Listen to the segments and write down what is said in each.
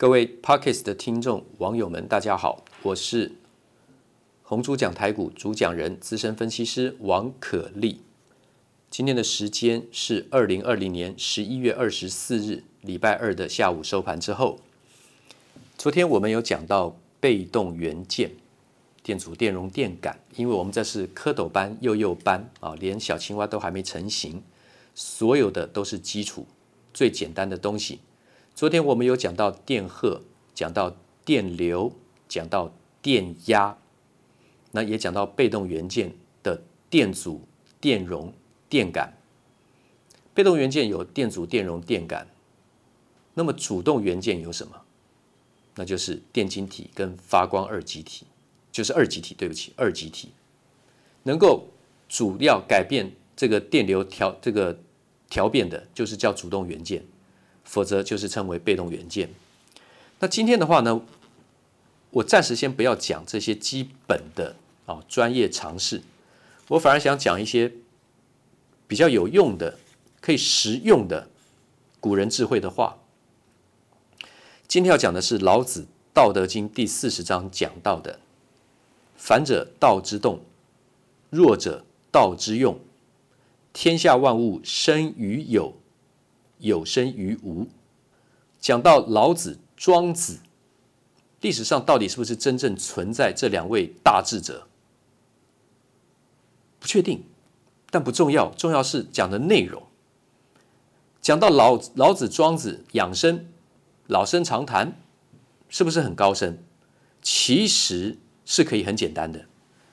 各位 Podcast 的听众网友们，大家好，我是红猪讲台股主讲人、资深分析师王可立。今天的时间是二零二零年十一月二十四日，礼拜二的下午收盘之后。昨天我们有讲到被动元件、电阻、电容、电感，因为我们这是蝌蚪班、幼幼班啊，连小青蛙都还没成型，所有的都是基础最简单的东西。昨天我们有讲到电荷，讲到电流，讲到电压，那也讲到被动元件的电阻、电容、电感。被动元件有电阻、电容、电感，那么主动元件有什么？那就是电晶体跟发光二极体，就是二极体。对不起，二极体能够主要改变这个电流调这个调变的，就是叫主动元件。否则就是称为被动元件。那今天的话呢，我暂时先不要讲这些基本的啊专业常识，我反而想讲一些比较有用的、可以实用的古人智慧的话。今天要讲的是老子《道德经》第四十章讲到的：“反者道之动，弱者道之用。天下万物生于有。”有生于无，讲到老子、庄子，历史上到底是不是真正存在这两位大智者？不确定，但不重要，重要是讲的内容。讲到老老子、庄子养生、老生常谈，是不是很高深？其实是可以很简单的。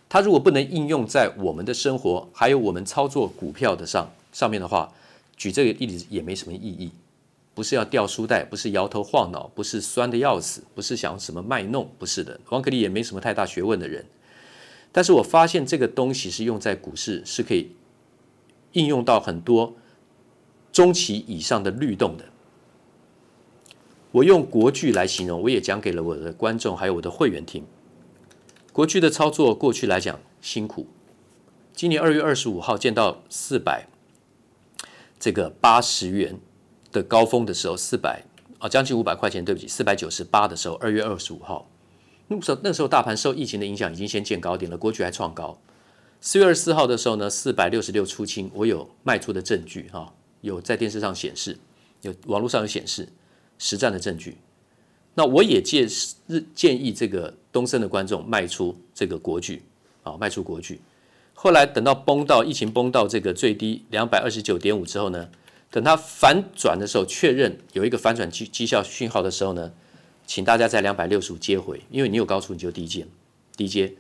他如果不能应用在我们的生活，还有我们操作股票的上上面的话。举这个例子也没什么意义，不是要掉书袋，不是摇头晃脑，不是酸的要死，不是想什么卖弄，不是的。王可立也没什么太大学问的人，但是我发现这个东西是用在股市是可以应用到很多中期以上的律动的。我用国剧来形容，我也讲给了我的观众还有我的会员听。国剧的操作过去来讲辛苦，今年二月二十五号见到四百。这个八十元的高峰的时候，四百啊，将近五百块钱，对不起，四百九十八的时候，二月二十五号，那时候那时候大盘受疫情的影响，已经先见高点了，国巨还创高。四月二十四号的时候呢，四百六十六出清，我有卖出的证据哈，有在电视上显示，有网络上有显示实战的证据。那我也建日建议这个东森的观众卖出这个国巨啊，卖出国巨。后来等到崩到疫情崩到这个最低两百二十九点五之后呢，等它反转的时候，确认有一个反转绩绩效讯号的时候呢，请大家在两百六十五接回，因为你有高处你就低接，低接。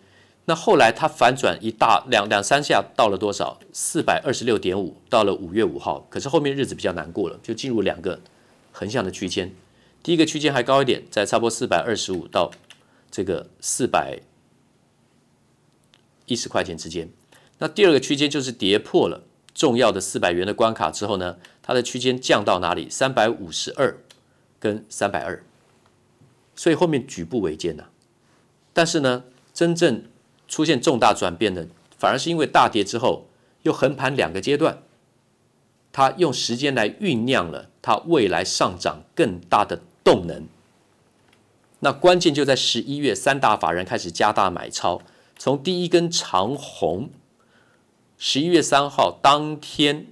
那后来它反转一大两两三下到了多少？四百二十六点五，到了五月五号。可是后面日子比较难过了，就进入两个横向的区间，第一个区间还高一点，在差不多四百二十五到这个四百一十块钱之间。那第二个区间就是跌破了重要的四百元的关卡之后呢，它的区间降到哪里？三百五十二跟三百二，所以后面举步维艰呐。但是呢，真正出现重大转变的，反而是因为大跌之后又横盘两个阶段，它用时间来酝酿了它未来上涨更大的动能。那关键就在十一月，三大法人开始加大买超，从第一根长红。十一月三号当天，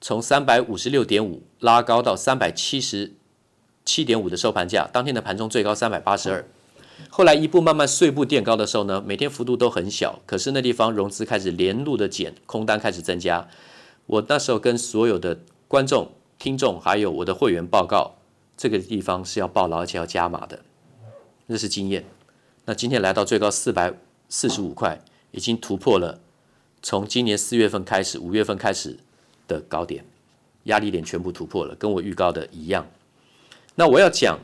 从三百五十六点五拉高到三百七十七点五的收盘价，当天的盘中最高三百八十二。后来一步慢慢碎步垫高的时候呢，每天幅度都很小，可是那地方融资开始连路的减，空单开始增加。我那时候跟所有的观众、听众还有我的会员报告，这个地方是要报牢而且要加码的，那是经验。那今天来到最高四百四十五块，已经突破了。从今年四月份开始，五月份开始的高点，压力点全部突破了，跟我预告的一样。那我要讲《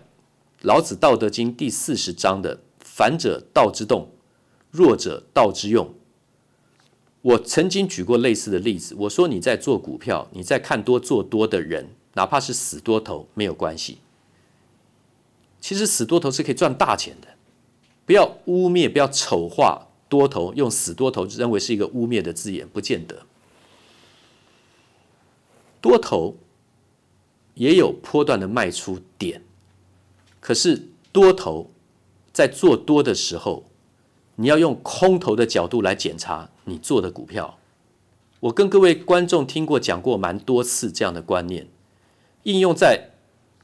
老子·道德经》第四十章的“反者道之动，弱者道之用”。我曾经举过类似的例子，我说你在做股票，你在看多做多的人，哪怕是死多头没有关系。其实死多头是可以赚大钱的，不要污蔑，不要丑化。多头用死多头认为是一个污蔑的字眼，不见得。多头也有波段的卖出点，可是多头在做多的时候，你要用空头的角度来检查你做的股票。我跟各位观众听过讲过蛮多次这样的观念，应用在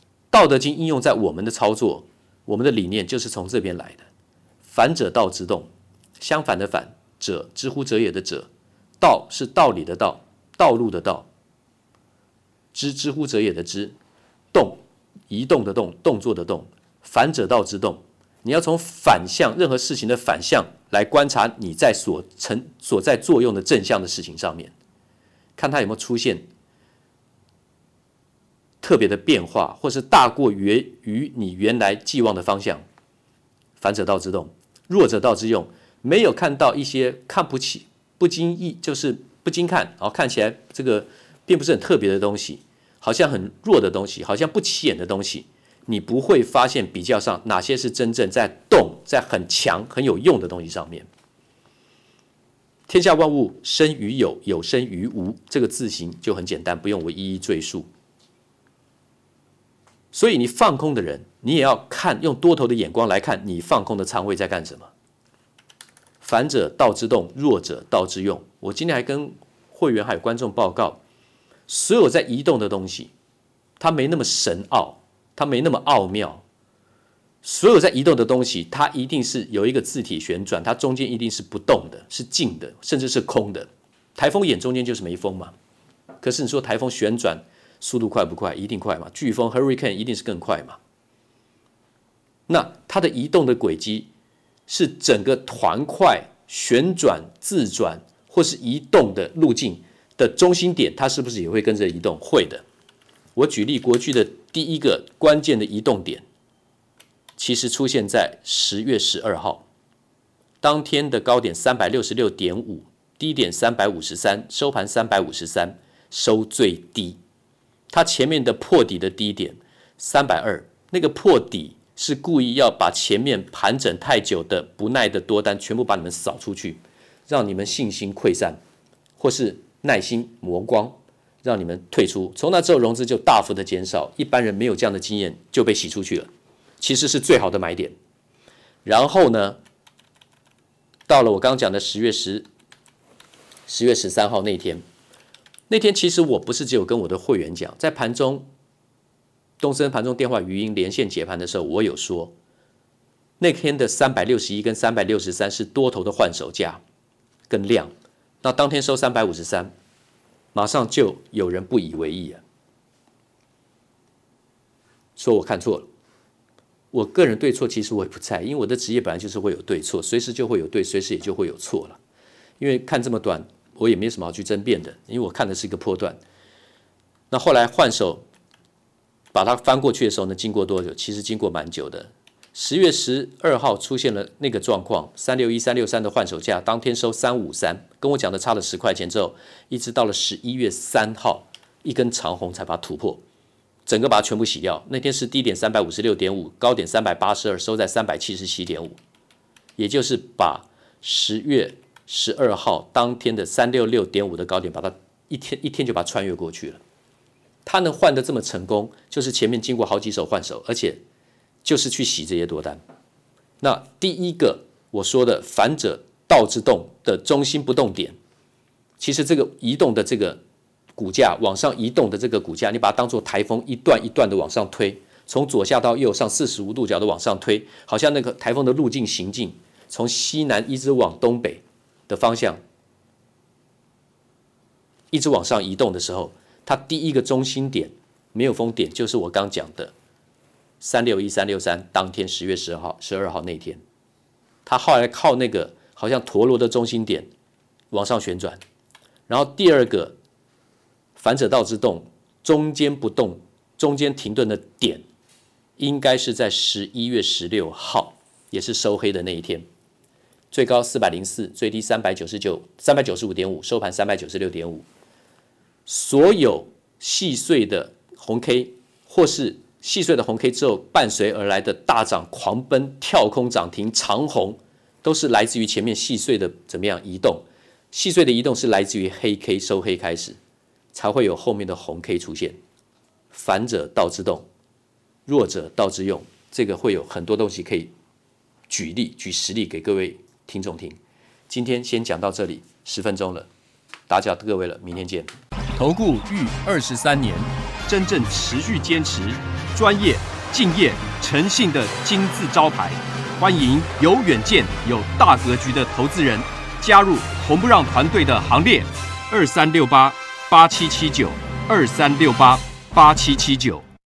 《道德经》，应用在我们的操作，我们的理念就是从这边来的。反者道之动，相反的反者，之乎者也的者，道是道理的道，道路的道。知之乎者也的知，动移动的动，动作的动，反者道之动。你要从反向任何事情的反向来观察你在所成所在作用的正向的事情上面，看它有没有出现特别的变化，或是大过于于你原来寄望的方向。反者道之动，弱者道之用。没有看到一些看不起、不经意就是不经看，然后看起来这个并不是很特别的东西，好像很弱的东西，好像不起眼的东西。你不会发现比较上哪些是真正在动，在很强很有用的东西上面。天下万物生于有，有生于无，这个字形就很简单，不用我一一赘述。所以你放空的人，你也要看用多头的眼光来看你放空的仓位在干什么。反者道之动，弱者道之用。我今天还跟会员还有观众报告，所有在移动的东西，它没那么神奥。它没那么奥妙，所有在移动的东西，它一定是有一个字体旋转，它中间一定是不动的，是静的，甚至是空的。台风眼中间就是没风嘛。可是你说台风旋转速度快不快？一定快嘛。飓风 Hurricane 一定是更快嘛。那它的移动的轨迹是整个团块旋转、自转或是移动的路径的中心点，它是不是也会跟着移动？会的。我举例，国巨的第一个关键的移动点，其实出现在十月十二号，当天的高点三百六十六点五，低点三百五十三，收盘三百五十三，收最低。它前面的破底的低点三百二，那个破底是故意要把前面盘整太久的不耐的多单全部把你们扫出去，让你们信心溃散，或是耐心磨光。让你们退出，从那之后融资就大幅的减少，一般人没有这样的经验就被洗出去了，其实是最好的买点。然后呢，到了我刚刚讲的十月十、十月十三号那天，那天其实我不是只有跟我的会员讲，在盘中，东森盘中电话语音连线解盘的时候，我有说，那天的三百六十一跟三百六十三是多头的换手价跟量，那当天收三百五十三。马上就有人不以为意啊，说我看错了。我个人对错其实我也不在，因为我的职业本来就是会有对错，随时就会有对，随时也就会有错了。因为看这么短，我也没什么好去争辩的，因为我看的是一个波段。那后来换手把它翻过去的时候呢，经过多久？其实经过蛮久的。十月十二号出现了那个状况，三六一、三六三的换手价，当天收三五三，跟我讲的差了十块钱之后，一直到了十一月三号，一根长红才把它突破，整个把它全部洗掉。那天是低点三百五十六点五，高点三百八十二，收在三百七十七点五，也就是把十月十二号当天的三六六点五的高点，把它一天一天就把它穿越过去了。它能换得这么成功，就是前面经过好几手换手，而且。就是去洗这些多单。那第一个我说的反者道之动的中心不动点，其实这个移动的这个股价往上移动的这个股价，你把它当做台风一段一段的往上推，从左下到右上四十五度角的往上推，好像那个台风的路径行进，从西南一直往东北的方向一直往上移动的时候，它第一个中心点没有封点，就是我刚讲的。三六一三六三，当天十月十号、十二号那天，它后来靠那个好像陀螺的中心点往上旋转，然后第二个反者道之动，中间不动，中间停顿的点，应该是在十一月十六号，也是收黑的那一天，最高四百零四，最低三百九十九，三百九十五点五，收盘三百九十六点五，所有细碎的红 K 或是。细碎的红 K 之后，伴随而来的大涨、狂奔、跳空涨停、长红，都是来自于前面细碎的怎么样移动？细碎的移动是来自于黑 K 收黑开始，才会有后面的红 K 出现。反者道之动，弱者道之用。这个会有很多东西可以举例、举实例给各位听众听。今天先讲到这里，十分钟了，打搅各位了，明天见。投顾逾二十三年，真正持续坚持、专业、敬业、诚信的金字招牌。欢迎有远见、有大格局的投资人加入红不让团队的行列。二三六八八七七九，二三六八八七七九。